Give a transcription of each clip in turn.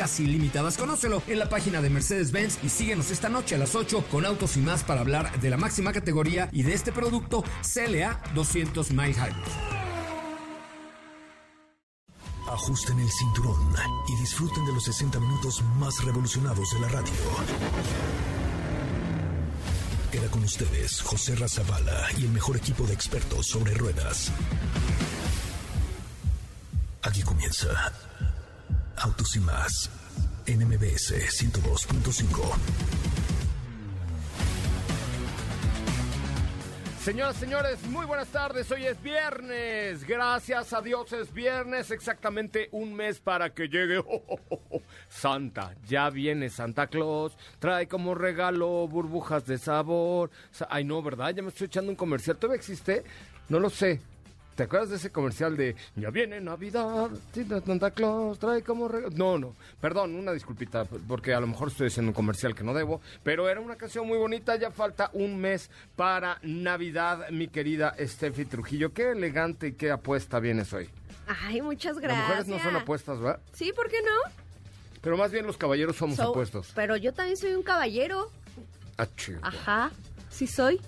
casi ilimitadas. Conócelo en la página de Mercedes-Benz y síguenos esta noche a las 8 con autos y más para hablar de la máxima categoría y de este producto CLA 200 Mile Hybrid. Ajusten el cinturón y disfruten de los 60 minutos más revolucionados de la radio. Queda con ustedes José Razabala y el mejor equipo de expertos sobre ruedas. Aquí comienza Autos y más en MBS 102.5. Señoras, señores, muy buenas tardes. Hoy es viernes. Gracias a Dios es viernes. Exactamente un mes para que llegue Santa. Ya viene Santa Claus. Trae como regalo burbujas de sabor. Ay, no, ¿verdad? Ya me estoy echando un comercial. ¿Todavía existe? No lo sé. ¿Te acuerdas de ese comercial de Ya viene Navidad, Santa Claus, trae como regalo? No, no, perdón, una disculpita, porque a lo mejor estoy haciendo un comercial que no debo, pero era una canción muy bonita, ya falta un mes para Navidad, mi querida Steffi Trujillo. Qué elegante y qué apuesta vienes hoy. Ay, muchas gracias. Las mujeres no son apuestas, ¿verdad? Sí, ¿por qué no? Pero más bien los caballeros somos So- apuestos. Pero yo también soy un caballero. Ah, chido. Ajá, sí soy.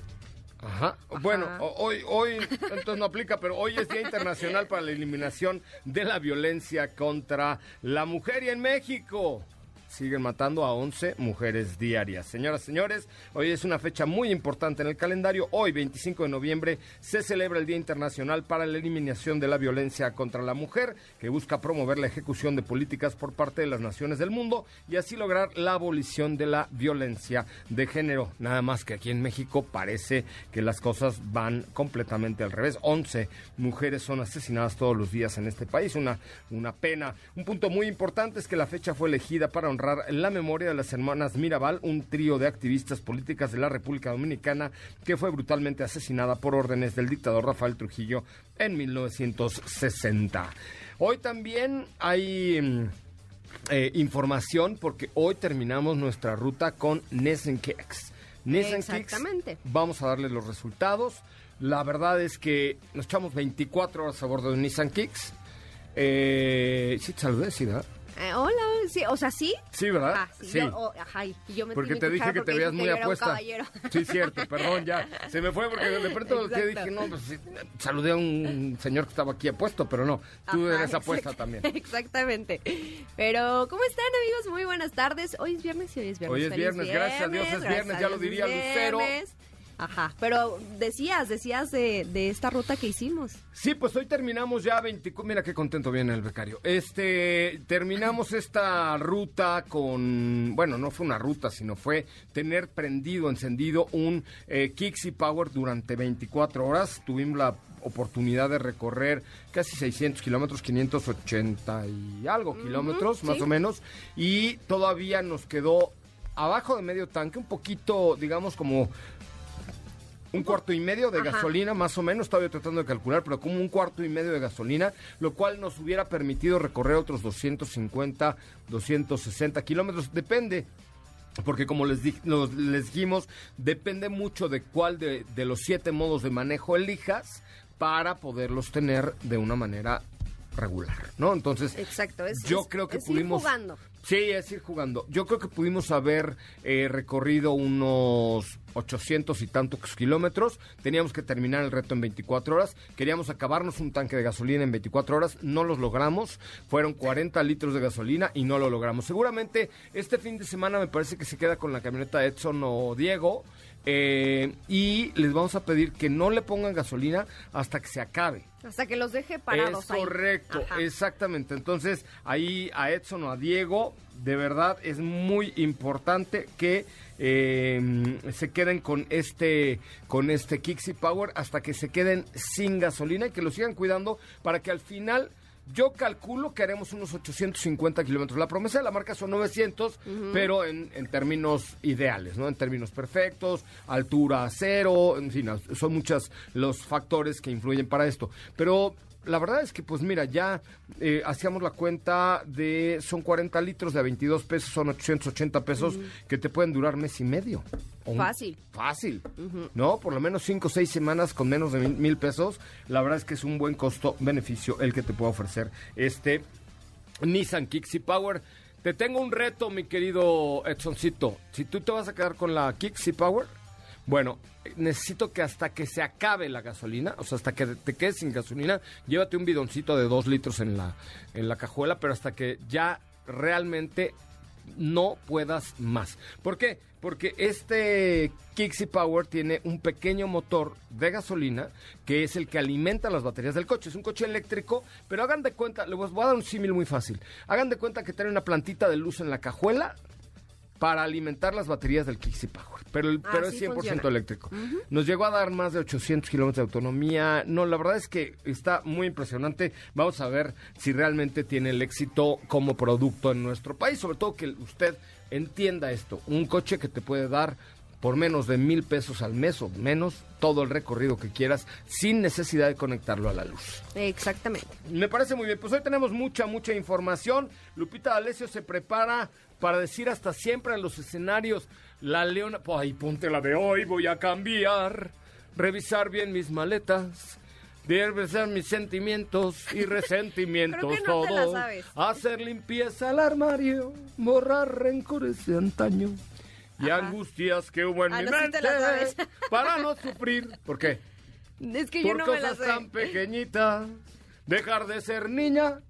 Ajá. Bueno, hoy, hoy, entonces no aplica, pero hoy es Día Internacional para la Eliminación de la Violencia contra la Mujer y en México. Siguen matando a 11 mujeres diarias. Señoras, señores, hoy es una fecha muy importante en el calendario. Hoy, 25 de noviembre, se celebra el Día Internacional para la Eliminación de la Violencia contra la Mujer, que busca promover la ejecución de políticas por parte de las naciones del mundo y así lograr la abolición de la violencia de género. Nada más que aquí en México parece que las cosas van completamente al revés. 11 mujeres son asesinadas todos los días en este país. Una, una pena. Un punto muy importante es que la fecha fue elegida para honrar la memoria de las hermanas Mirabal, un trío de activistas políticas de la República Dominicana que fue brutalmente asesinada por órdenes del dictador Rafael Trujillo en 1960. Hoy también hay... mm, eh, información porque hoy terminamos nuestra ruta con Nissan Kicks. Nissan Kicks, Exactamente. vamos a darle los resultados. La verdad es que nos echamos 24 horas a bordo de un Nissan Kicks. Eh, sí, te saludé, sí, ¿verdad? Eh, hola, sí, o sea, sí. Sí, ¿verdad? Ah, sí, Yo, oh, ajá, y yo me Porque te dije que te veías muy apuesta. Sí, cierto, perdón, ya. Se me fue porque de pronto dije, no, pues saludé a un señor que estaba aquí apuesto, pero no, tú Ajá, eres apuesta exact- también. Exactamente. Pero, ¿cómo están, amigos? Muy buenas tardes. Hoy es viernes y hoy es viernes. Hoy es viernes, gracias a Dios es viernes, ya lo diría es Lucero. Ajá, pero decías, decías de, de esta ruta que hicimos. Sí, pues hoy terminamos ya 24. Mira qué contento viene el becario. Este, terminamos esta ruta con. Bueno, no fue una ruta, sino fue tener prendido, encendido un eh, Kixi Power durante 24 horas. Tuvimos la oportunidad de recorrer casi 600 kilómetros, 580 y algo kilómetros, más sí. o menos. Y todavía nos quedó abajo de medio tanque, un poquito, digamos, como un cuarto y medio de Ajá. gasolina, más o menos, estaba yo tratando de calcular, pero como un cuarto y medio de gasolina, lo cual nos hubiera permitido recorrer otros 250, 260 kilómetros, depende. Porque como les, di- nos- les dijimos, depende mucho de cuál de, de los siete modos de manejo elijas para poderlos tener de una manera regular, ¿no? Entonces, Exacto, es- yo creo que es pudimos... jugando. Sí, es ir jugando. Yo creo que pudimos haber eh, recorrido unos 800 y tantos kilómetros. Teníamos que terminar el reto en 24 horas. Queríamos acabarnos un tanque de gasolina en 24 horas. No los logramos. Fueron 40 litros de gasolina y no lo logramos. Seguramente este fin de semana me parece que se queda con la camioneta Edson o Diego. Eh, y les vamos a pedir que no le pongan gasolina hasta que se acabe. Hasta que los deje parados Es correcto, exactamente. Entonces, ahí a Edson o a Diego, de verdad es muy importante que eh, se queden con este, con este Kixi Power hasta que se queden sin gasolina y que lo sigan cuidando para que al final yo calculo que haremos unos 850 kilómetros. La promesa de la marca son 900, pero en, en, términos ideales, ¿no? En términos perfectos, altura cero, en fin, son muchos los factores que influyen para esto. Pero la verdad es que, pues mira, ya eh, hacíamos la cuenta de, son 40 litros de 22 pesos, son 880 pesos que te pueden durar mes y medio. fácil. Fácil, ¿no? Por lo menos 5 o 6 semanas con menos de mil, pesos. La verdad es que es un buen costo-beneficio el que te puede ofrecer este Nissan Kixi Power. Te tengo un reto, mi querido Edsoncito. Si tú te vas a quedar con la Kixi Power, bueno, necesito que hasta que se acabe la gasolina, o sea, hasta que te quedes sin gasolina, llévate un bidoncito de dos litros en la, en la cajuela, pero hasta que ya realmente no puedas más. ¿Por qué? Porque este Kixi Power tiene un pequeño motor de gasolina que es el que alimenta las baterías del coche. Es un coche eléctrico, pero hagan de cuenta, les voy a dar un símil muy fácil. Hagan de cuenta que tiene una plantita de luz en la cajuela para alimentar las baterías del Kixi Power. Pero, pero es 100% eléctrico. Nos llegó a dar más de 800 kilómetros de autonomía. No, la verdad es que está muy impresionante. Vamos a ver si realmente tiene el éxito como producto en nuestro país. Sobre todo que usted entienda esto. Un coche que te puede dar por menos de mil pesos al mes o menos todo el recorrido que quieras sin necesidad de conectarlo a la luz. Exactamente. Me parece muy bien. Pues hoy tenemos mucha, mucha información. Lupita D'Alessio se prepara para decir hasta siempre en los escenarios, la leona, pues ahí ponte la de hoy, voy a cambiar, revisar bien mis maletas, revisar mis sentimientos y resentimientos, todo, hacer limpieza al armario, borrar rencores de antaño y angustias que hubo en ah, mi mente para no sufrir. ¿Por qué? Es que yo no me la sé. tan pequeñitas, dejar de ser niña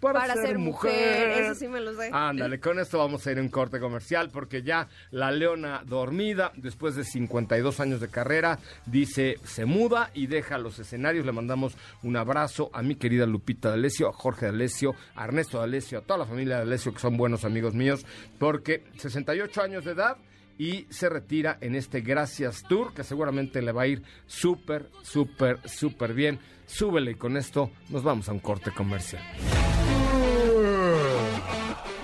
para, ser, mujer. Eso sí me lo sé. Ándale, con esto vamos a ir en corte comercial porque ya la leona dormida, después de 52 años de carrera, dice se muda y deja los escenarios. Le mandamos un abrazo a mi querida Lupita D'Alessio, a Jorge D'Alessio, a Ernesto D'Alessio, a toda la familia D'Alessio que son buenos amigos míos, porque 68 años de edad y se retira en este Gracias Tour que seguramente le va a ir súper, súper, súper bien. Súbele y con esto nos vamos a un corte comercial.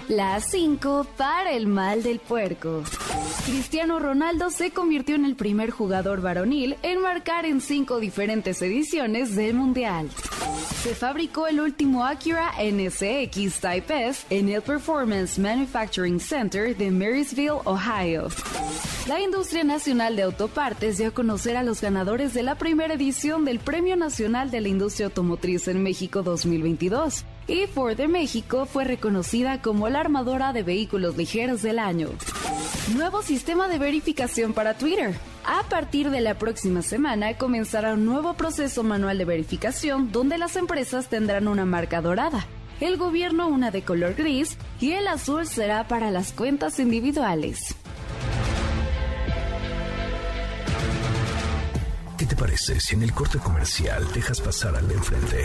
Las 5 para el mal del puerco. Cristiano Ronaldo se convirtió en el primer jugador varonil en marcar en cinco diferentes ediciones del Mundial. Se fabricó el último Acura NSX Type S en el Performance Manufacturing Center de Marysville, Ohio. La Industria Nacional de Autopartes dio a conocer a los ganadores de la primera edición del Premio Nacional de la Industria Automotriz en México 2022 y Ford de México fue reconocida como la armadora de vehículos ligeros del año. Nuevo sistema de verificación para Twitter. A partir de la próxima semana comenzará un nuevo proceso manual de verificación donde las empresas tendrán una marca dorada, el gobierno una de color gris y el azul será para las cuentas individuales. ¿Qué te parece si en el corte comercial dejas pasar al de enfrente?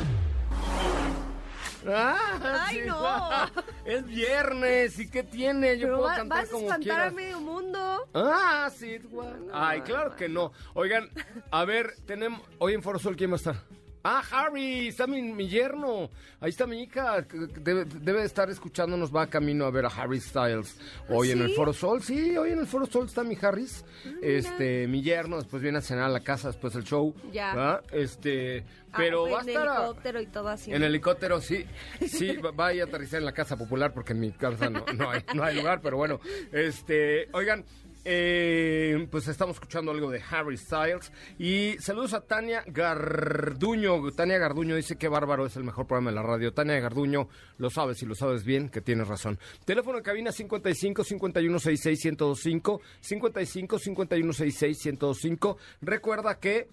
Ah, ¡Ay, no! Es viernes, ¿y qué tiene? Yo puedo cantar vas a espantar a medio mundo. Ah, sí, Ay, claro que no. Oigan, a ver, tenemos... Hoy en Foro Sol, ¿quién va a estar? Ah, Harry, está mi, yerno. Ahí está mi hija. Debe, debe, estar escuchándonos. Va camino a ver a Harry Styles. Hoy en el Foro Sol. Sí, hoy en el Foro Sol está mi Harris. Ah, este, mi yerno. Después viene a cenar a la casa después del show. Ya. Este, ah, pero va a estar. En helicóptero y todo así. En helicóptero, sí. Sí, va, a aterrizar en la casa popular porque en mi casa no, no, hay, no hay lugar. Pero bueno, este, oigan. Eh, pues estamos escuchando algo de Harry Styles. Y saludos a Tania Garduño. Tania Garduño dice que bárbaro es el mejor programa de la radio. Tania Garduño, lo sabes y lo sabes bien, que tienes razón. Teléfono de cabina 55 51 66 1025. 55 51 66 1025. Recuerda que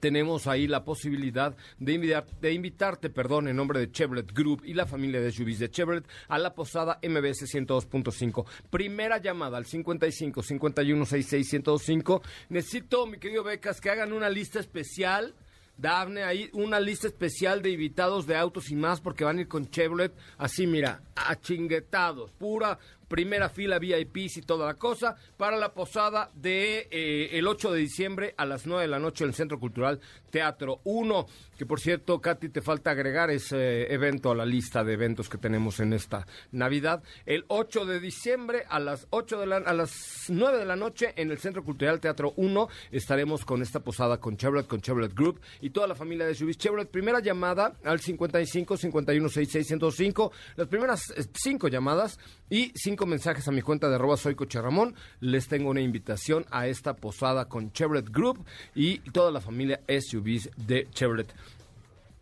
tenemos ahí la posibilidad de, de invitarte, perdón, en nombre de Chevrolet Group y la familia de SUVs de Chevrolet a la posada MBS 102.5. Primera llamada al 55 51 66 105. Necesito, mi querido Becas, que hagan una lista especial. Dafne, ahí una lista especial de invitados de autos y más porque van a ir con Chevrolet así, mira, achinguetados, pura primera fila VIPs y toda la cosa, para la posada de eh, el 8 de diciembre a las 9 de la noche en el Centro Cultural Teatro 1, que por cierto, Katy, te falta agregar ese evento a la lista de eventos que tenemos en esta Navidad. El 8 de diciembre a las 8 de la, a las 9 de la noche en el Centro Cultural Teatro 1 estaremos con esta posada con Chevrolet, con Chevrolet Group y toda la familia de Subis Chevrolet. Primera llamada al 55 51 66 105. Las primeras eh, cinco llamadas y cinco mensajes a mi cuenta de arroba soy Coche Ramón. Les tengo una invitación a esta posada con Chevrolet Group y toda la familia SUVs de Chevrolet.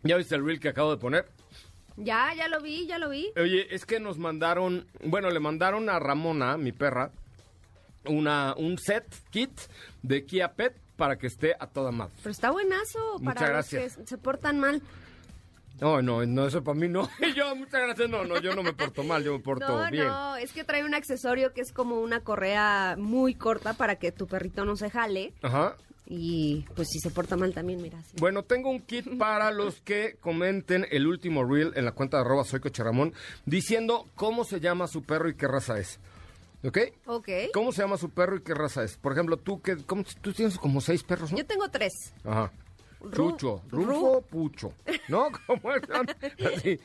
¿Ya viste el reel que acabo de poner? Ya, ya lo vi, ya lo vi. Oye, es que nos mandaron, bueno, le mandaron a Ramona, mi perra, una, un set kit de Kia Pet para que esté a toda madre. Pero está buenazo Muchas para gracias. los que se portan mal. No, no, no, eso para mí no. yo, muchas gracias. No, no, yo no me porto mal, yo me porto No, bien. no, es que trae un accesorio que es como una correa muy corta para que tu perrito no se jale. Ajá. Y pues si se porta mal también, mira. Bueno, tengo un kit para los que comenten el último reel en la cuenta de arroba soy diciendo cómo se llama su perro y qué raza es. ¿Ok? Ok. ¿Cómo se llama su perro y qué raza es? Por ejemplo, tú que tú tienes como seis perros, ¿no? Yo tengo tres. Ajá. Ru- Trucho, Rufo, Pucho. ¿No? ¿Cómo están? Así.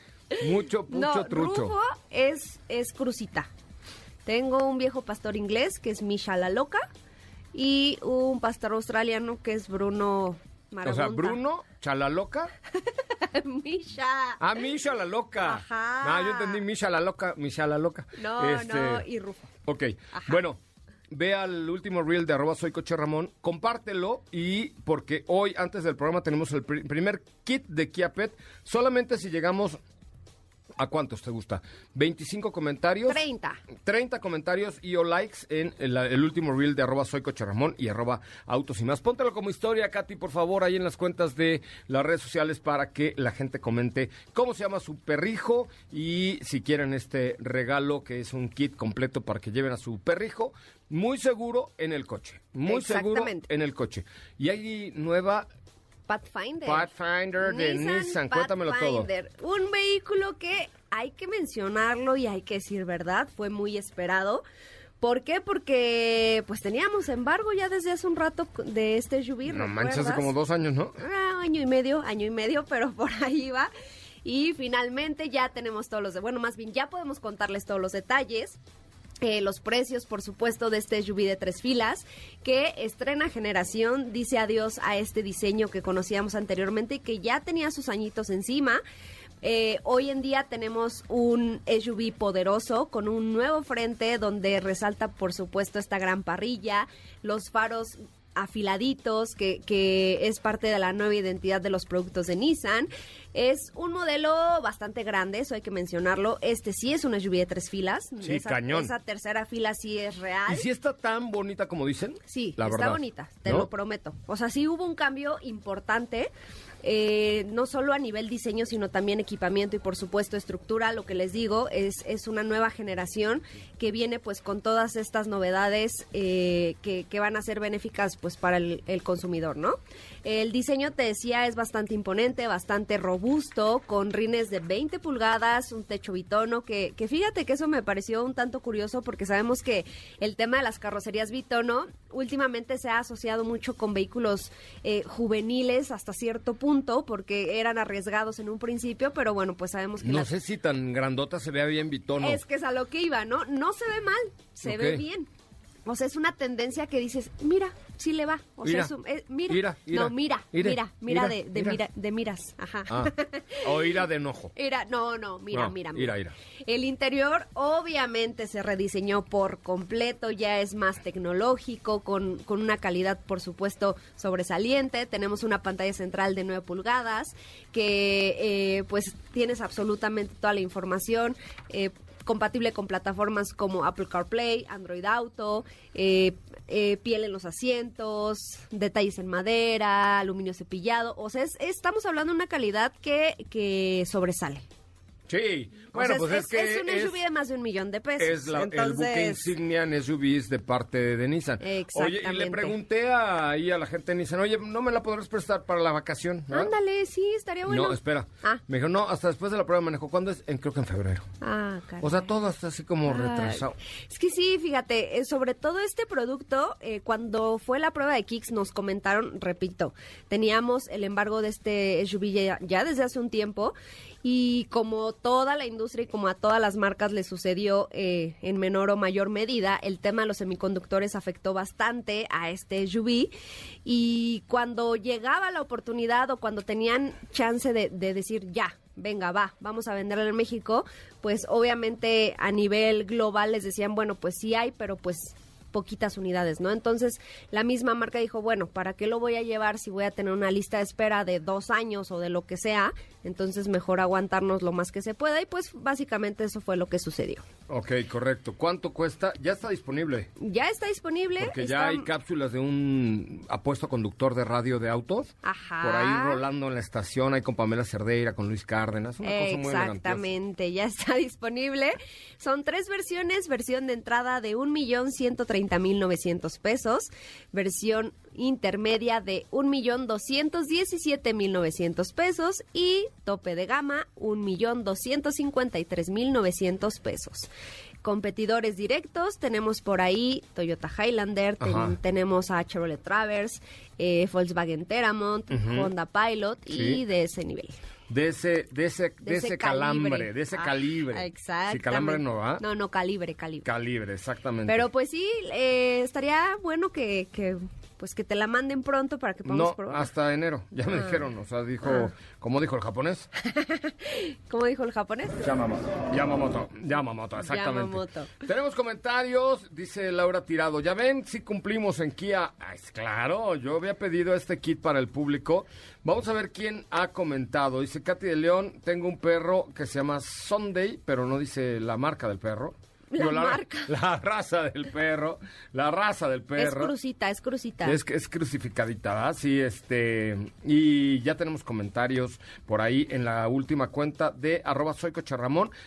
Mucho, Pucho, no, Trucho. Rufo es, es crucita. Tengo un viejo pastor inglés que es Misha la loca y un pastor australiano que es Bruno O Marabunta. sea, Bruno, Chalaloca. Misha. Ah, Misha la loca. Ajá. Ah, yo entendí Misha la loca, Misha la loca. No, Este, no, y Rufo. Ok, Ajá. bueno, ve al último reel de arroba soy Coche Ramón, compártelo y porque hoy, antes del programa, tenemos el pri- primer kit de Kia Pet. Solamente si llegamos... ¿A cuántos te gusta? ¿25 comentarios? 30. 30 comentarios y o likes en el, el último reel de arroba soy Coche Ramón y arroba autos y más. Póntelo como historia, Katy, por favor, ahí en las cuentas de las redes sociales para que la gente comente cómo se llama su perrijo y si quieren este regalo que es un kit completo para que lleven a su perrijo muy seguro en el coche. Muy seguro en el coche. Y hay nueva Pathfinder. Pathfinder de Nissan. Cuéntamelo todo. Pathfinder. Un vehículo que hay que mencionarlo y hay que decir verdad, fue muy esperado. ¿Por qué? Porque pues teníamos embargo ya desde hace un rato de este SUV, No manches, hace como dos años, ¿no? Ah, año y medio, año y medio, pero por ahí va. Y finalmente ya tenemos todos los, de, bueno, más bien ya podemos contarles todos los detalles. Los precios, por supuesto, de este SUV de tres filas, que estrena generación, dice adiós a este diseño que conocíamos anteriormente y que ya tenía sus añitos encima. Eh, hoy en día tenemos un SUV poderoso con un nuevo frente donde resalta, por supuesto, esta gran parrilla, los faros afiladitos, que, que es parte de la nueva identidad de los productos de Nissan. Es un modelo bastante grande, eso hay que mencionarlo. Este sí es una SUV de tres filas. Sí, esa, cañón. Esa tercera fila sí es real. ¿Y si está tan bonita como dicen? Sí, La está verdad, bonita, te ¿no? lo prometo. O sea, sí hubo un cambio importante, eh, no solo a nivel diseño, sino también equipamiento y por supuesto estructura. Lo que les digo es, es una nueva generación que viene pues con todas estas novedades eh, que, que van a ser benéficas pues para el, el consumidor, ¿no? El diseño, te decía, es bastante imponente, bastante robusto, con rines de 20 pulgadas, un techo bitono, que, que fíjate que eso me pareció un tanto curioso porque sabemos que el tema de las carrocerías bitono últimamente se ha asociado mucho con vehículos eh, juveniles hasta cierto punto porque eran arriesgados en un principio, pero bueno, pues sabemos que No las- sé si tan grandota se vea bien bitono. es que es a lo que iba, ¿no? No se ve mal, se ve bien. O sea, es una tendencia que dices, mira, sí le va. O Mira, sea, es un- eh, mira, mira, mira, no, mira, mira, mira, de, de mira. de miras, ajá. Ah, o ira de enojo. Mira, no, no, mira, No, mira, ira, mira. ira. El interior obviamente se rediseñó por completo, ya es más tecnológico, con, con una calidad, por supuesto, sobresaliente. Tenemos una pantalla central de 9 pulgadas que, eh, pues, tienes absolutamente toda la información. eh, compatible con plataformas como Apple CarPlay, Android Auto, eh, eh, piel en los asientos, detalles en madera, aluminio cepillado. O sea, estamos hablando de una calidad que, que sobresale. Sí, bueno, pues es, que es un SUV de más de un millón de pesos. Es la, el buque insignia en SUVs de parte de Nissan. Oye, y le pregunté ahí a la gente de Nissan, oye, ¿no me la podrás prestar para la vacación? Ándale, sí, estaría bueno. No, espera. Ah. Me dijo, no, hasta después de la prueba de manejo. ¿Cuándo es? En, creo que en febrero. Ah, caray. O sea, todo está así como retrasado. Es que sí, fíjate, eh, sobre todo este producto, eh, cuando fue la prueba de Kicks nos comentaron, repito, teníamos el embargo de este SUV ya desde hace un tiempo y como toda la industria y como a todas las marcas le sucedió eh, en menor o mayor medida, el tema de los semiconductores afectó bastante a este SUV y cuando llegaba la oportunidad o cuando tenían chance de, de decir ya, venga, va, vamos a venderlo en México, pues obviamente a nivel global les decían, bueno, pues sí hay, pero pues poquitas unidades, ¿no? Entonces, la misma marca dijo, bueno, ¿para qué lo voy a llevar si voy a tener una lista de espera de dos años o de lo que sea? Entonces, mejor aguantarnos lo más que se pueda y pues básicamente eso fue lo que sucedió. Ok, correcto. ¿Cuánto cuesta? Ya está disponible. Ya está disponible. Porque ya hay cápsulas de un apuesto conductor de radio de autos. Ajá. Por ahí rolando en la estación, hay con Pamela Cerdeira, con Luis Cárdenas. Una cosa muy Exactamente, ya está disponible. Son tres versiones, versión de entrada de un millón ciento mil novecientos pesos, versión intermedia de un millón doscientos diecisiete mil novecientos pesos y tope de gama un millón doscientos cincuenta y tres mil novecientos pesos competidores directos. Tenemos por ahí Toyota Highlander, tenemos a Chevrolet Traverse, eh, Volkswagen Teramont, Honda Pilot y de ese nivel. De ese, de ese, de, ese, calambre, de ese ah, calibre. Exacto. Si calambre no va. No, no, calibre, calibre. Calibre, exactamente. Pero pues sí, eh, estaría bueno que, que pues que te la manden pronto para que podamos no, hasta enero, ya me ah. dijeron, o sea, dijo, ah. ¿cómo dijo el japonés? ¿Cómo dijo el japonés? Yamamoto, Yamamoto, Yamamoto, exactamente. Tenemos comentarios, dice Laura Tirado, ya ven, si cumplimos en Kia, claro, yo había pedido este kit para el público, vamos a ver quién ha comentado, dice Katy de León, tengo un perro que se llama Sunday, pero no dice la marca del perro. La, marca. La raza del perro, la raza del perro. Es crucita, es crucita. Es, es crucificadita, ¿verdad? Sí, este... Y ya tenemos comentarios por ahí en la última cuenta de arroba soy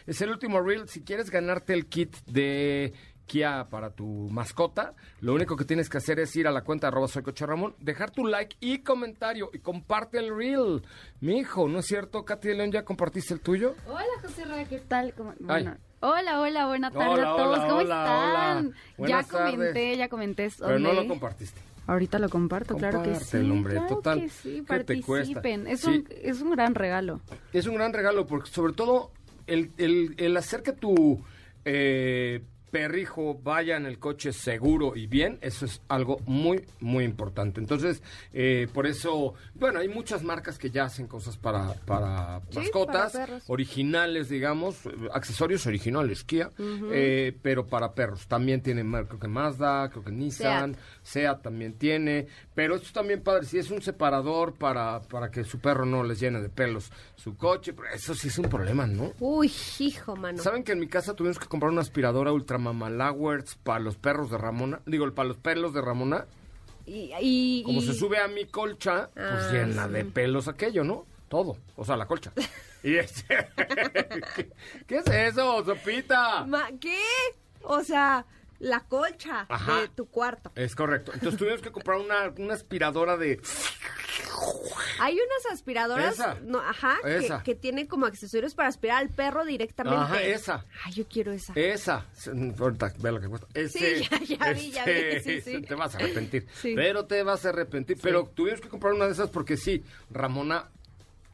Es el último reel. Si quieres ganarte el kit de... Kia para tu mascota, lo único que tienes que hacer es ir a la cuenta de arroba soy Ramón, dejar tu like y comentario y comparte el reel. Mi hijo, ¿no es cierto? Katy León, ¿ya compartiste el tuyo? Hola, José Ra, ¿qué tal? Bueno, Hola, hola, buenas tardes a todos. ¿Cómo están? ya comenté, ya comenté. Pero no lo compartiste. Ahorita lo comparto, claro que sí. El hombre, claro total. Que sí, participen. Es, Un, es un gran regalo. Es un gran regalo porque sobre todo el, el, el hacer que tu eh, perrijo vaya en el coche seguro y bien, eso es algo muy, muy importante. Entonces, eh, por eso, bueno, hay muchas marcas que ya hacen cosas para, para mascotas, originales, digamos, accesorios originales, Kia, eh, pero para perros. También tiene, creo que Mazda, creo que Nissan, Seat, también tiene, pero esto también padre, si es un separador para, para que su perro no les llene de pelos su coche, pero eso sí es un problema, ¿no? Uy, hijo, mano. ¿Saben que en mi casa tuvimos que comprar una aspiradora ultra Mamalowers para los perros de Ramona, digo, para los pelos de Ramona. Y, como se sube a mi colcha, pues ah, llena de pelos aquello, ¿no? Todo, o sea, la colcha. y ¿qué, es eso, Sopita? ¿Qué? O sea, la colcha de tu cuarto. Es correcto. Entonces tuvimos que comprar una, una aspiradora de hay unas aspiradoras, no, ajá, que, que, tienen como accesorios para aspirar al perro directamente. Ajá, esa. Ay, yo quiero esa. Esa. Ahorita, ve lo que cuesta. sí, ya, vi, ya vi. Sí, Te vas a arrepentir. Pero te vas a arrepentir. Pero tuvimos que comprar una de esas porque sí, Ramona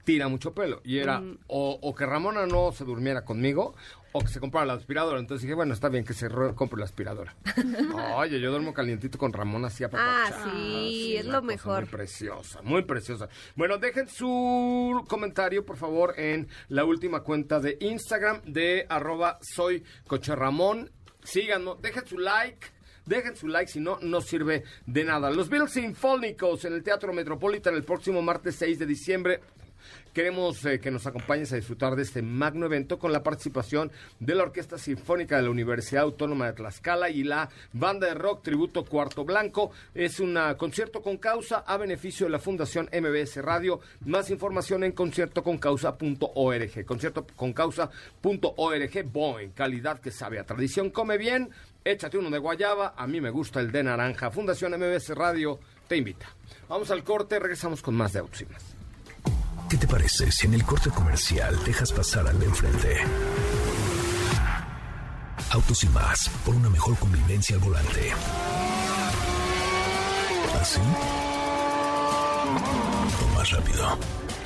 tira mucho pelo. Y era mm. o, o, que Ramona no se durmiera conmigo o que se comprara la aspiradora. Entonces dije, bueno, está bien que se compre la aspiradora. Oye, yo duermo calientito con Ramón así a Ah, sí, es lo mejor. Muy preciosa, muy preciosa. Bueno, dejen su comentario, por favor, en la última cuenta de Instagram de arroba soy Coche Ramón. Síganos, dejen su like. Dejen su like, si no, no sirve de nada. Los Beatles Sinfónicos en el Teatro Metropolitan el próximo martes 6 de diciembre Queremos eh, que nos acompañes a disfrutar de este magno evento con la participación de la Orquesta Sinfónica de la Universidad Autónoma de Tlaxcala y la banda de rock Tributo Cuarto Blanco. Es un concierto con causa a beneficio de la Fundación MBS Radio. Más información en conciertoconcausa.org. Conciertoconcausa.org. Boeing, calidad que sabe a tradición. Come bien, échate uno de guayaba. A mí me gusta el de naranja. Fundación MBS Radio te invita. Vamos al corte, regresamos con más de Autos ¿Qué te parece si en el corte comercial dejas pasar al de enfrente? Autos y más, por una mejor convivencia al volante. ¿Así? O más rápido.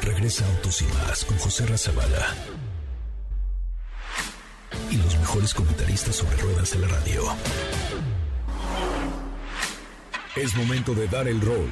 Regresa Autos y más con José Razabala. Y los mejores comentaristas sobre ruedas de la radio. Es momento de dar el rol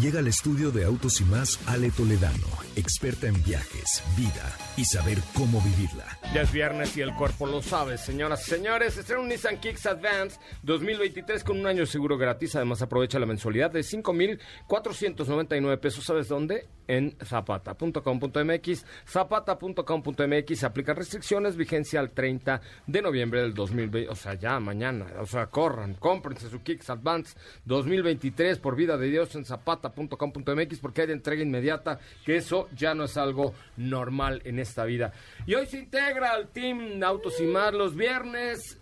Llega al estudio de Autos y más Ale Toledano, experta en viajes, vida y saber cómo vivirla. Ya es viernes y el cuerpo lo sabe, señoras y señores. Estrena un Nissan Kicks Advance 2023 con un año seguro gratis. Además, aprovecha la mensualidad de 5,499 pesos. ¿Sabes dónde? En zapata.com.mx. Zapata.com.mx. Aplican restricciones, vigencia al 30 de noviembre del 2020. O sea, ya mañana. O sea, corran, cómprense su Kicks Advance 2023 por vida de Dios en zapata.com.mx porque hay de entrega inmediata, que eso ya no es algo normal en esta vida. Y hoy se integra al Team Autos y Más los viernes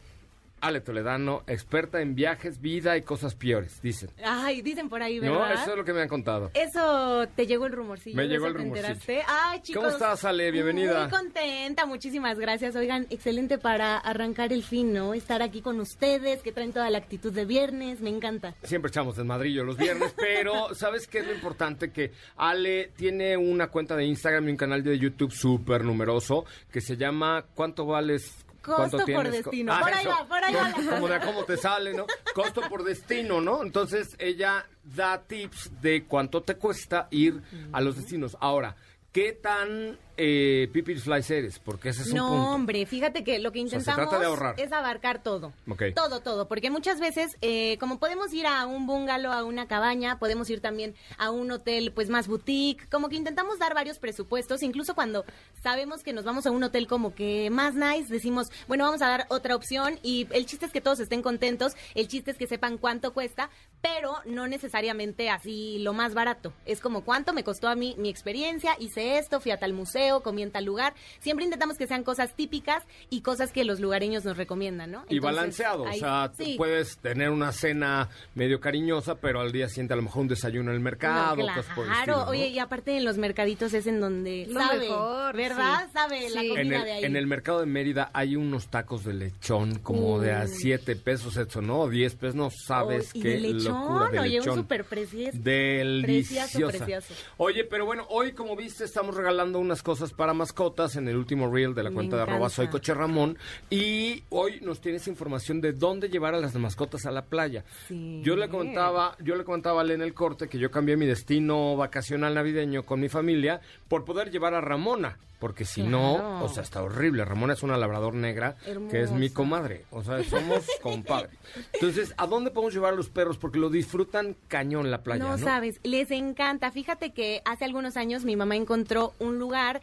Ale Toledano, experta en viajes, vida y cosas peores, dicen. Ay, dicen por ahí, ¿verdad? No, eso es lo que me han contado. Eso te llegó el rumorcillo. Me llegó el rumorcillo. Ay, chicos. ¿Cómo estás, Ale? Bienvenida. Muy contenta, muchísimas gracias. Oigan, excelente para arrancar el fin, ¿no? Estar aquí con ustedes, que traen toda la actitud de viernes, me encanta. Siempre echamos desmadrillo los viernes, pero ¿sabes qué es lo importante? Que Ale tiene una cuenta de Instagram y un canal de YouTube súper numeroso que se llama ¿Cuánto vales Costo por destino. Ah, por ahí va, por ahí va. Como de cómo te sale, ¿no? Costo por destino, ¿no? Entonces ella da tips de cuánto te cuesta ir a los destinos. Ahora, ¿qué tan eh, Pipis Flies eres? Porque ese es no, un punto. hombre, fíjate que lo que intentamos es abarcar todo. Todo, todo. Porque muchas veces, eh, como podemos ir a un bungalow, a una cabaña, podemos ir también a un hotel pues más boutique, como que intentamos dar varios presupuestos, incluso cuando sabemos que nos vamos a un hotel como que más nice, decimos, bueno, vamos a dar otra opción y el chiste es que todos estén contentos, el chiste es que sepan cuánto cuesta, pero no necesariamente así lo más barato. Es como cuánto me costó a mí mi experiencia, hice esto, fui a tal museo, comienza al lugar. Siempre intentamos que sean cosas típicas y cosas que los lugareños nos recomiendan, ¿no? y balanceado, o sea, puedes tener una cena medio cariñosa, pero al día siguiente a lo mejor un desayuno en el mercado. claro, oye, y aparte en los mercaditos es en donde sabe, ¿verdad? Sabe la comida en el, de ahí. En el mercado de Mérida hay unos tacos de lechón como de a 7 pesos, eso, ¿no? 10 pesos, no sabes qué de lechón, locura de oye, lechón. un súper precioso. Deliciosa. Oye, pero bueno, hoy como viste estamos regalando unas cosas cosas para mascotas en el último reel de la cuenta de arroba soy coche Ramón. Y hoy nos tienes información de dónde llevar a las mascotas a la playa. Yo le comentaba, yo le comentaba a en el corte que yo cambié mi destino vacacional navideño con mi familia por poder llevar a Ramona porque si no, o sea, está horrible. Ramona es una labrador negra que es mi comadre, o sea, somos compadres. Entonces, ¿a dónde podemos llevar a los perros? Porque lo disfrutan cañón la playa, ¿no? No sabes, les encanta. Fíjate que hace algunos años mi mamá encontró un lugar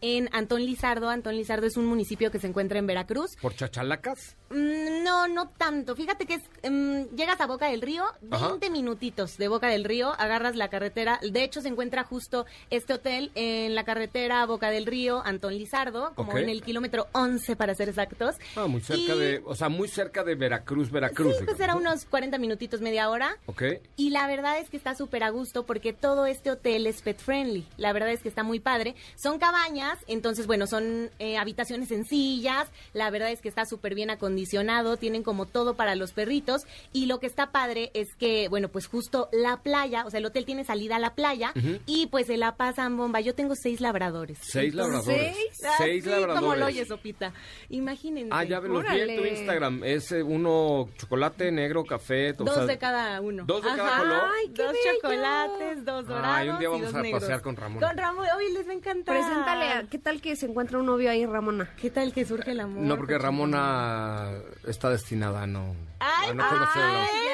en Antón Lizardo. Antón Lizardo es un municipio que se encuentra en Veracruz. ¿Por Chachalacas? Mm, no, no tanto. Fíjate que es, em, llegas a Boca del Río, 20 minutitos de Boca del Río, agarras la carretera. De hecho, se encuentra justo este hotel en la carretera Boca del Río Antón Lizardo, como en el kilómetro 11 para ser exactos. Ah, muy cerca de, o sea, muy cerca de Veracruz, Veracruz. Sí, pues era unos 40 minutitos, media hora. Ok. Y la verdad es que está súper a gusto porque todo este hotel es pet friendly. La verdad es que está muy padre. Son cabañas, entonces, bueno, son eh, habitaciones sencillas. La verdad es que está súper bien acondicionado. Tienen como todo para los perritos. Y lo que está padre es que, bueno, pues justo la playa, o sea, el hotel tiene salida a la playa y pues se la pasan bomba. Yo tengo seis labradores. Seis labradores. ¿Seis? Seis labradores. como lo oyes, Sopita. Imagínense. Ah, ya los vi en tu Instagram. Es eh, uno chocolate, negro, café. Dos de cada uno. Dos de cada color. Ay, dos chocolates, dos dorados Ay, un día vamos a pasear con Ramón. Con Ramón, hoy les va a encantar. Preséntale, ¿qué tal que se encuentra un novio ahí, Ramona? ¿Qué tal que surge el amor? No, porque Ramona está destinada a no... Ay, no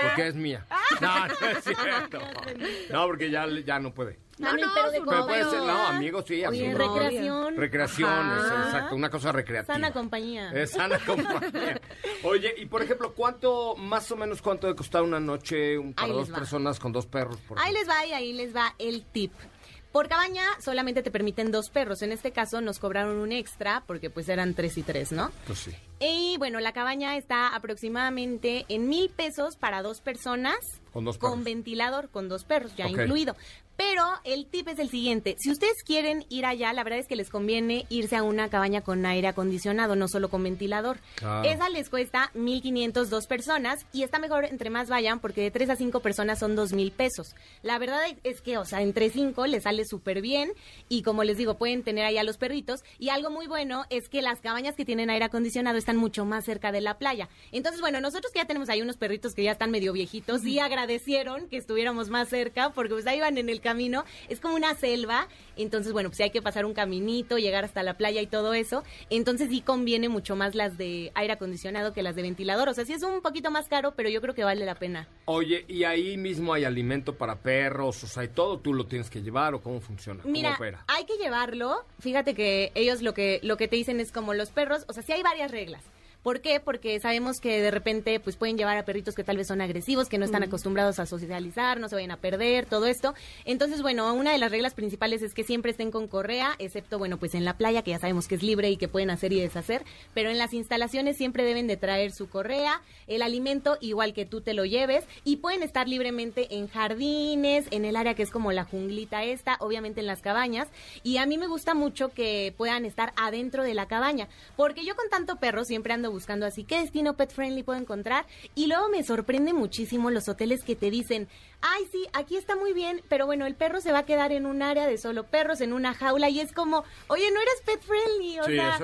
porque es mía. No, no es cierto. No, porque ya, ya no puede. No, no, pero, de puede ser, no, amigos, sí, Oye, recreación. Recreación, exacto, una cosa recreativa. Sana compañía. Es sana compañía. Oye, y por ejemplo, ¿cuánto, más o menos, cuánto debe costar una noche para dos personas con dos perros? ahí les va y ahí les va el tip. Por cabaña solamente te permiten dos perros. En este caso nos cobraron un extra porque pues eran tres y tres, ¿no? Pues sí. Y bueno, la cabaña está aproximadamente en mil pesos para dos personas. Con dos perros. Con ventilador, con dos perros ya incluido. Pero el tip es el siguiente. Si ustedes quieren ir allá, la verdad es que les conviene irse a una cabaña con aire acondicionado, no solo con ventilador. Esa les cuesta 1.500 dos personas y está mejor entre más vayan porque de 3 a 5 personas son 2.000 pesos. La verdad es que, o sea, entre 5 les sale súper bien y como les digo, pueden tener ahí a los perritos. Y algo muy bueno es que las cabañas que tienen aire acondicionado están mucho más cerca de la playa. Entonces, bueno, nosotros que ya tenemos ahí unos perritos que ya están medio viejitos y agradecieron que estuviéramos más cerca porque pues ahí van en el camino. Es como una selva, entonces, bueno, pues hay que pasar un caminito, llegar hasta la playa y todo eso. Entonces sí conviene mucho más las de aire acondicionado que las de ventilador. O sea, sí es un poquito más caro, pero yo creo que vale la pena. Oye, ¿y ahí mismo hay alimento para perros? O sea, ¿y todo tú lo tienes que llevar o cómo funciona? Mira, hay que llevarlo. Fíjate que ellos lo que, lo que te dicen es como los perros, o sea, sí hay varias reglas. ¿Por qué? Porque sabemos que de repente pues pueden llevar a perritos que tal vez son agresivos, que no están acostumbrados a socializar, no se vayan a perder, todo esto. Entonces, bueno, una de las reglas principales es que siempre estén con correa, excepto, bueno, pues en la playa, que ya sabemos que es libre y que pueden hacer y deshacer, pero en las instalaciones siempre deben de traer su correa, el alimento, igual que tú te lo lleves, y pueden estar libremente en jardines, en el área que es como la junglita esta, obviamente en las cabañas, y a mí me gusta mucho que puedan estar adentro de la cabaña, porque yo con tanto perro siempre ando buscando así qué destino pet friendly puedo encontrar y luego me sorprende muchísimo los hoteles que te dicen, ay sí, aquí está muy bien, pero bueno, el perro se va a quedar en un área de solo perros, en una jaula y es como, oye, no eres pet friendly, o sea,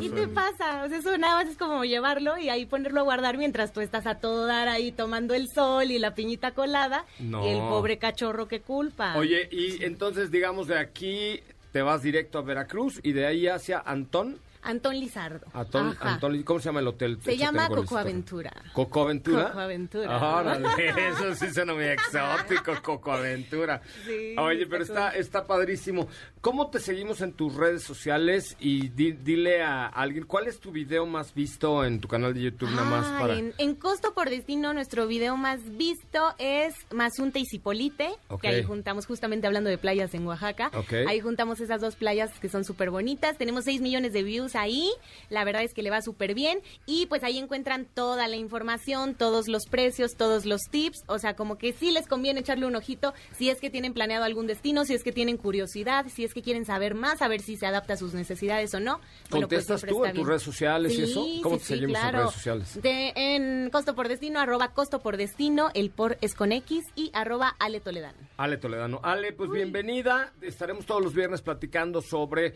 ¿qué te pasa? O sea, eso nada más es como llevarlo y ahí ponerlo a guardar mientras tú estás a todo dar ahí tomando el sol y la piñita colada y el pobre cachorro que culpa. Oye, y entonces digamos de aquí te vas directo a Veracruz y de ahí hacia Antón. Antón Lizardo. Antón, Antón, ¿Cómo se llama el hotel? Se llama Coco Aventura. ¿Coco Aventura? Coco Aventura. Órale, eso sí suena muy exótico, Coco Aventura. Sí, Oye, pero está, está padrísimo. ¿Cómo te seguimos en tus redes sociales? Y dile a alguien, ¿cuál es tu video más visto en tu canal de YouTube nada más para...? En, Costo por Destino, nuestro video más visto es Mazunte y Cipolite, que ahí juntamos justamente hablando de playas en Oaxaca. Ahí juntamos esas dos playas que son súper bonitas. Tenemos 6 millones de views ahí. La verdad es que le va súper bien. Y pues ahí encuentran toda la información, todos los precios, todos los tips. O sea, como que sí les conviene echarle un ojito si es que tienen planeado algún destino, si es que tienen curiosidad, si es que quieren saber más, a ver si se adapta a sus necesidades o no. Pues, ¿Contestas tú en tus redes sociales y eso? ¿Cómo te seguimos en redes sociales? en Costo por Destino, arroba Costo por Destino, el por es con X y arroba Ale Toledano. Ale Toledano. Ale, pues bienvenida. Estaremos todos los viernes platicando sobre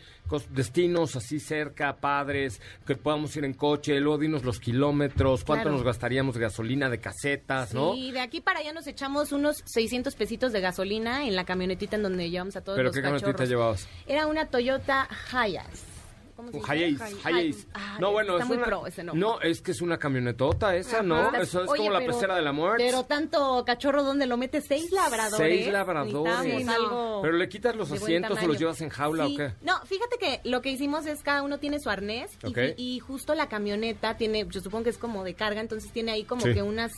destinos así cerca padres, que podamos ir en coche, luego dinos los kilómetros, cuánto nos gastaríamos de gasolina, de casetas, ¿no? Sí, de aquí para allá nos echamos unos 600 pesitos de gasolina en la camionetita en donde llevamos a todos ¿Pero los qué camionetita llevabas? Era una Toyota Hiace. ¿Cómo no, bueno, es muy pro ese No, es que es una camionetota esa, ¿no? Eso es como la pecera de la muerte. Pero tanto cachorro, ¿dónde lo metes? Seis labradores. Seis labradores. Pero le quitas los asientos o los llevas en jaula o qué? No, fíjate que lo que hicimos es cada uno tiene su arnés y, justo la camioneta tiene, yo supongo que es como de carga, entonces tiene ahí como que unas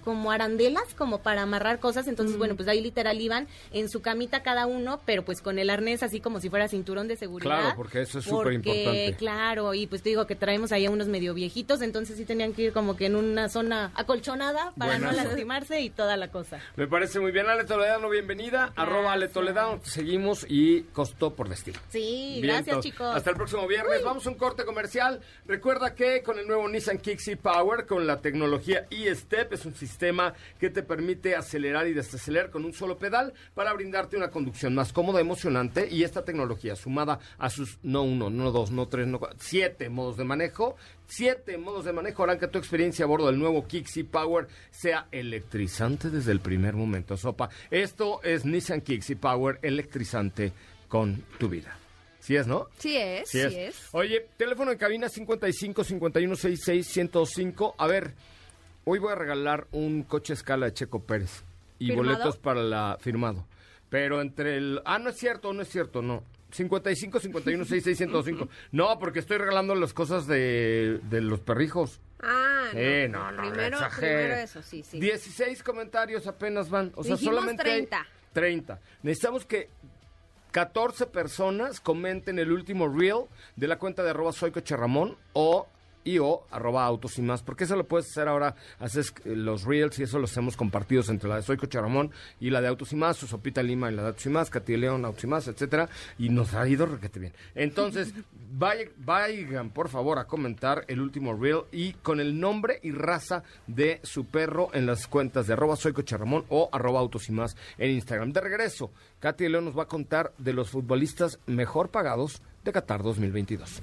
como arandelas como para amarrar cosas, entonces bueno, pues ahí literal iban en su camita cada uno, pero pues con el arnés así como si fuera cinturón de seguridad. Claro, porque eso es súper importante. Claro, y pues te digo que traemos ahí a unos medio viejitos, entonces sí tenían que ir como que en una zona acolchonada para no lastimarse y toda la cosa. Me parece muy bien, Ale Toledano, bienvenida, arroba Ale Toledano, seguimos y costó por destino. Sí, gracias chicos. Hasta el próximo viernes, vamos a un corte comercial. Recuerda que con el nuevo Nissan Kicks Power, con la tecnología e-Step, es un sistema sistema que te permite acelerar y desacelerar con un solo pedal para brindarte una conducción más cómoda, emocionante y esta tecnología sumada a sus no uno, no dos, no tres, no cuatro, siete modos de manejo, siete modos de manejo harán que tu experiencia a bordo del nuevo Kixi Power sea electrizante desde el primer momento. Sopa, esto es Nissan Kixi Power electrizante con tu vida. ¿Sí es, no? Sí es, sí es. Oye, teléfono en cabina 55 51 66 105. A ver, Hoy voy a regalar un coche escala de Checo Pérez y boletos para la firmado. Pero entre el... Ah, no es cierto, no es cierto, no. 55 51 66 No, porque estoy regalando las cosas de, de los perrijos. Ah, no, no, primero, primero eso, sí, sí. 16 comentarios apenas van. O sea, solamente 30. 30. Necesitamos que 14 personas comenten el último reel de la cuenta de arroba soy o y o arroba autos y más, porque eso lo puedes hacer ahora, haces los reels y eso los hemos compartido entre la de Soy Coche Ramón y la de Autos y más, su Sopita Lima y la de Autos y más, Katy León, Autos y más, etcétera, y nos ha ido requete bien. Entonces, vayan, por favor a comentar el último reel y con el nombre y raza de su perro en las cuentas de arroba Soy Coche Ramón o arroba Autos y más en Instagram. De regreso, Katy León nos va a contar de los futbolistas mejor pagados de Qatar 2022.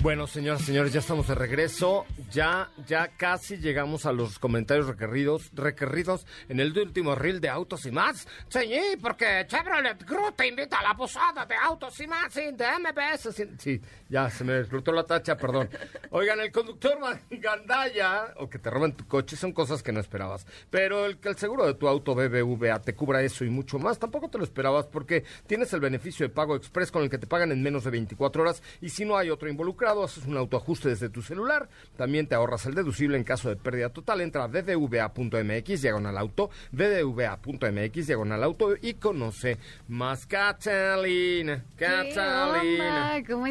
Bueno, señoras y señores, ya estamos de regreso. Ya, ya casi llegamos a los comentarios requeridos, requeridos en el último reel de Autos y Más. Sí, porque Chevrolet Group te invita a la posada de Autos y Más de MBS. Sí, ya se me explotó la tacha, perdón. Oigan, el conductor Gandaya, o que te roben tu coche, son cosas que no esperabas. Pero el que el seguro de tu auto BBVA te cubra eso y mucho más, tampoco te lo esperabas porque tienes el beneficio de pago express con el que te pagan en menos de 24 horas y si no hay otro involucrado, haces un autoajuste desde tu celular. También te ahorras el deducible en caso de pérdida total. Entra a ddva.mx, diagonal auto, ddva.mx, diagonal auto y conoce más Catalina. Catalina. ¿Cómo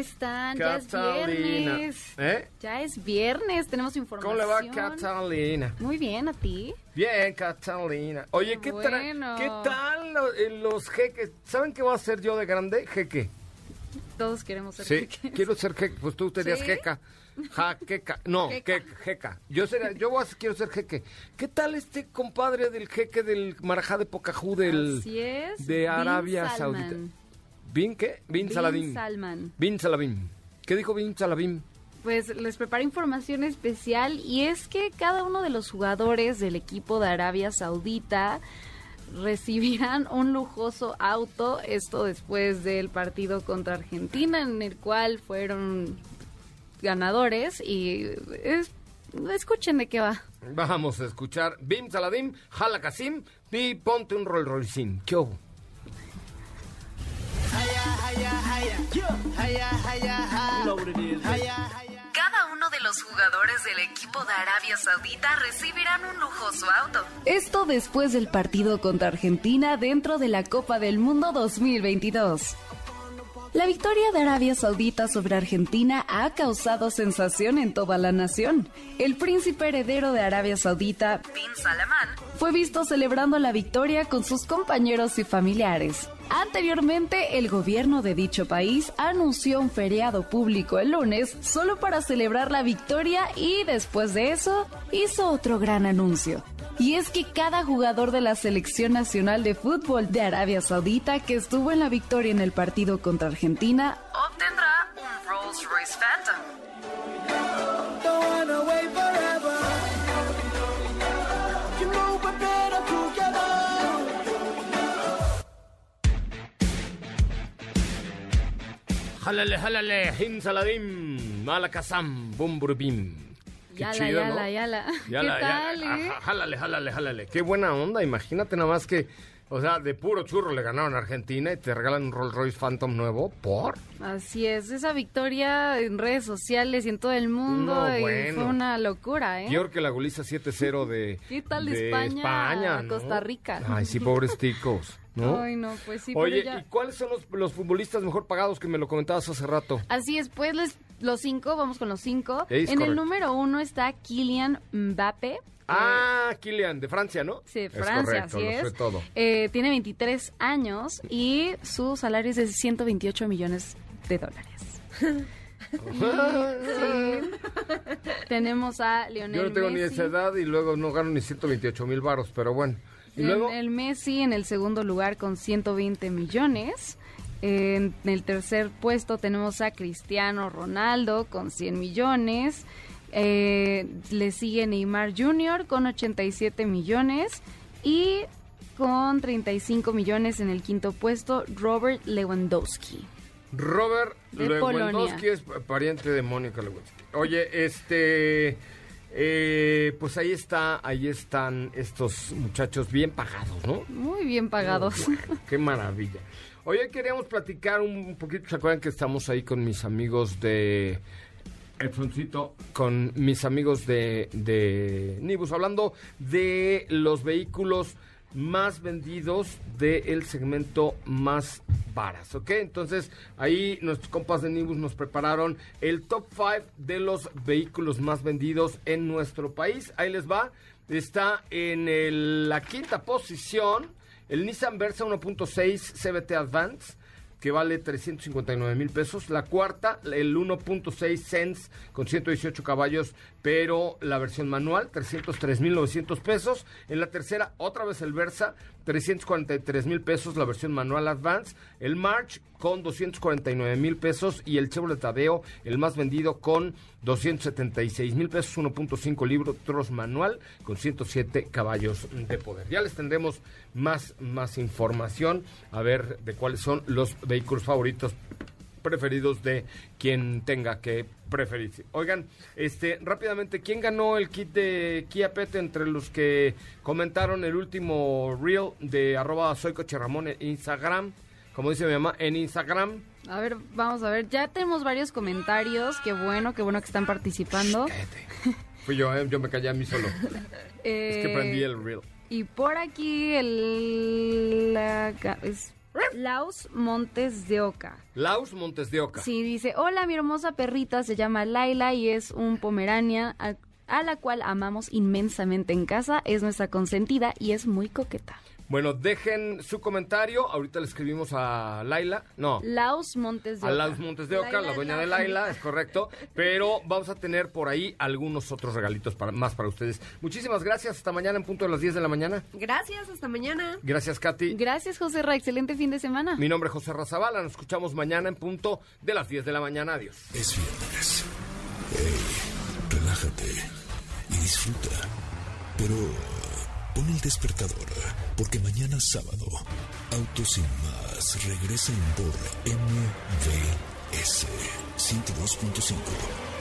están? Ya es viernes. ¿Eh? Ya es viernes, tenemos información. ¿Cómo le va Catalina? Muy bien, ¿a ti? Bien, Catalina. Oye, ¿qué, ¿qué tal los jeques? ¿Saben qué voy a hacer yo de grande? Jeque. Todos queremos ser Sí, quiero ser jeque. Pues tú serías jeca. Jaqueca. No, jeca. Yo, sería, yo quiero ser jeque. ¿Qué tal este compadre del jeque del Marajá de Pocahú del, Así es. de Arabia Saudita? ¿Bin qué? Bin, Saladín. Salman. Bin Saladín. ¿Qué dijo Bin Saladín? Pues les preparé información especial y es que cada uno de los jugadores del equipo de Arabia Saudita recibirán un lujoso auto, esto después del partido contra Argentina, en el cual fueron ganadores y escuchen de qué va. Vamos a escuchar Bim Saladim, Jala Kasim y ponte un Roll Roycin. ¿Qué hubo? Cada uno de los jugadores del equipo de Arabia Saudita recibirán un lujoso auto. Esto después del partido contra Argentina dentro de la Copa del Mundo 2022. La victoria de Arabia Saudita sobre Argentina ha causado sensación en toda la nación. El príncipe heredero de Arabia Saudita, Bin Salman, fue visto celebrando la victoria con sus compañeros y familiares. Anteriormente, el gobierno de dicho país anunció un feriado público el lunes solo para celebrar la victoria y después de eso hizo otro gran anuncio. Y es que cada jugador de la selección nacional de fútbol de Arabia Saudita que estuvo en la victoria en el partido contra Argentina obtendrá un Rolls Royce Phantom. Jálale, jálale, Hinsaladín, Malakazam, Bumburbim. Qué yala, chido, yala, ¿no? yala, yala. ¿Qué tal, eh? Jálale, jálale, jálale. Qué buena onda. Imagínate nada más que, o sea, de puro churro le ganaron a Argentina y te regalan un Rolls Royce Phantom nuevo. ¿Por? Así es. Esa victoria en redes sociales y en todo el mundo no, bueno. fue una locura, ¿eh? Peor que la goliza 7-0 de, ¿Qué tal de España, España ¿no? Costa Rica. Ay, sí, pobres ticos. ¿No? Ay, no, pues sí. Oye, ¿y cuáles son los, los, futbolistas mejor pagados que me lo comentabas hace rato? Así es, pues les, los cinco, vamos con los cinco. en el número uno está Kylian Mbappe. Ah, Kylian, de Francia, ¿no? Sí, de Francia, así es. Todo. Eh, tiene 23 años y su salario es de 128 millones de dólares. sí. Tenemos a Lionel Yo no tengo ni esa edad y luego no gano ni 128 mil baros, pero bueno. ¿Y luego? El Messi en el segundo lugar con 120 millones. En el tercer puesto tenemos a Cristiano Ronaldo con 100 millones. Eh, le sigue Neymar Jr. con 87 millones. Y con 35 millones en el quinto puesto, Robert Lewandowski. Robert Lewandowski es pariente de Mónica Lewandowski. Oye, este... Eh, pues ahí está, ahí están estos muchachos bien pagados, ¿no? Muy bien pagados. qué maravilla. Hoy queríamos platicar un poquito, ¿se acuerdan que estamos ahí con mis amigos de el Froncito con mis amigos de, de Nibus, hablando de los vehículos más vendidos del segmento más varas, ¿ok? Entonces ahí nuestros compas de Nibus nos prepararon el top 5 de los vehículos más vendidos en nuestro país. Ahí les va, está en la quinta posición el Nissan Versa 1.6 CBT Advance que vale 359 mil pesos. La cuarta, el 1.6 Sense con 118 caballos, pero la versión manual, 303 mil 900 pesos. En la tercera, otra vez el Versa, 343 mil pesos, la versión manual Advance. El March con 249 mil pesos y el Chevrolet Tadeo, el más vendido con 276 mil pesos, 1.5 libros manual con 107 caballos de poder. Ya les tendremos más, más información a ver de cuáles son los vehículos favoritos preferidos de quien tenga que preferir. Oigan, este, rápidamente, ¿quién ganó el kit de Kia Pet entre los que comentaron el último reel de arroba soy Ramón en Instagram? Como dice mi mamá, en Instagram. A ver, vamos a ver, ya tenemos varios comentarios, qué bueno, qué bueno que están participando. Fui yo, ¿eh? yo me callé a mí solo. es que prendí el reel. Y por aquí el... es Laus Montes de Oca. Laus Montes de Oca. Sí, dice, hola, mi hermosa perrita se llama Laila y es un pomerania a, a la cual amamos inmensamente en casa. Es nuestra consentida y es muy coqueta. Bueno, dejen su comentario. Ahorita le escribimos a Laila. No. Laus Montes de Oca. A Laus Montes de Oca, la dueña de Laila, es correcto. Pero vamos a tener por ahí algunos otros regalitos para, más para ustedes. Muchísimas gracias. Hasta mañana en punto de las 10 de la mañana. Gracias, hasta mañana. Gracias, Katy. Gracias, José Ra. Excelente fin de semana. Mi nombre es José Razabala. Nos escuchamos mañana en punto de las 10 de la mañana. Adiós. Es viernes. relájate y disfruta. Pero Pon el despertador, porque mañana sábado, Autos sin más regresan por MVS 102.5.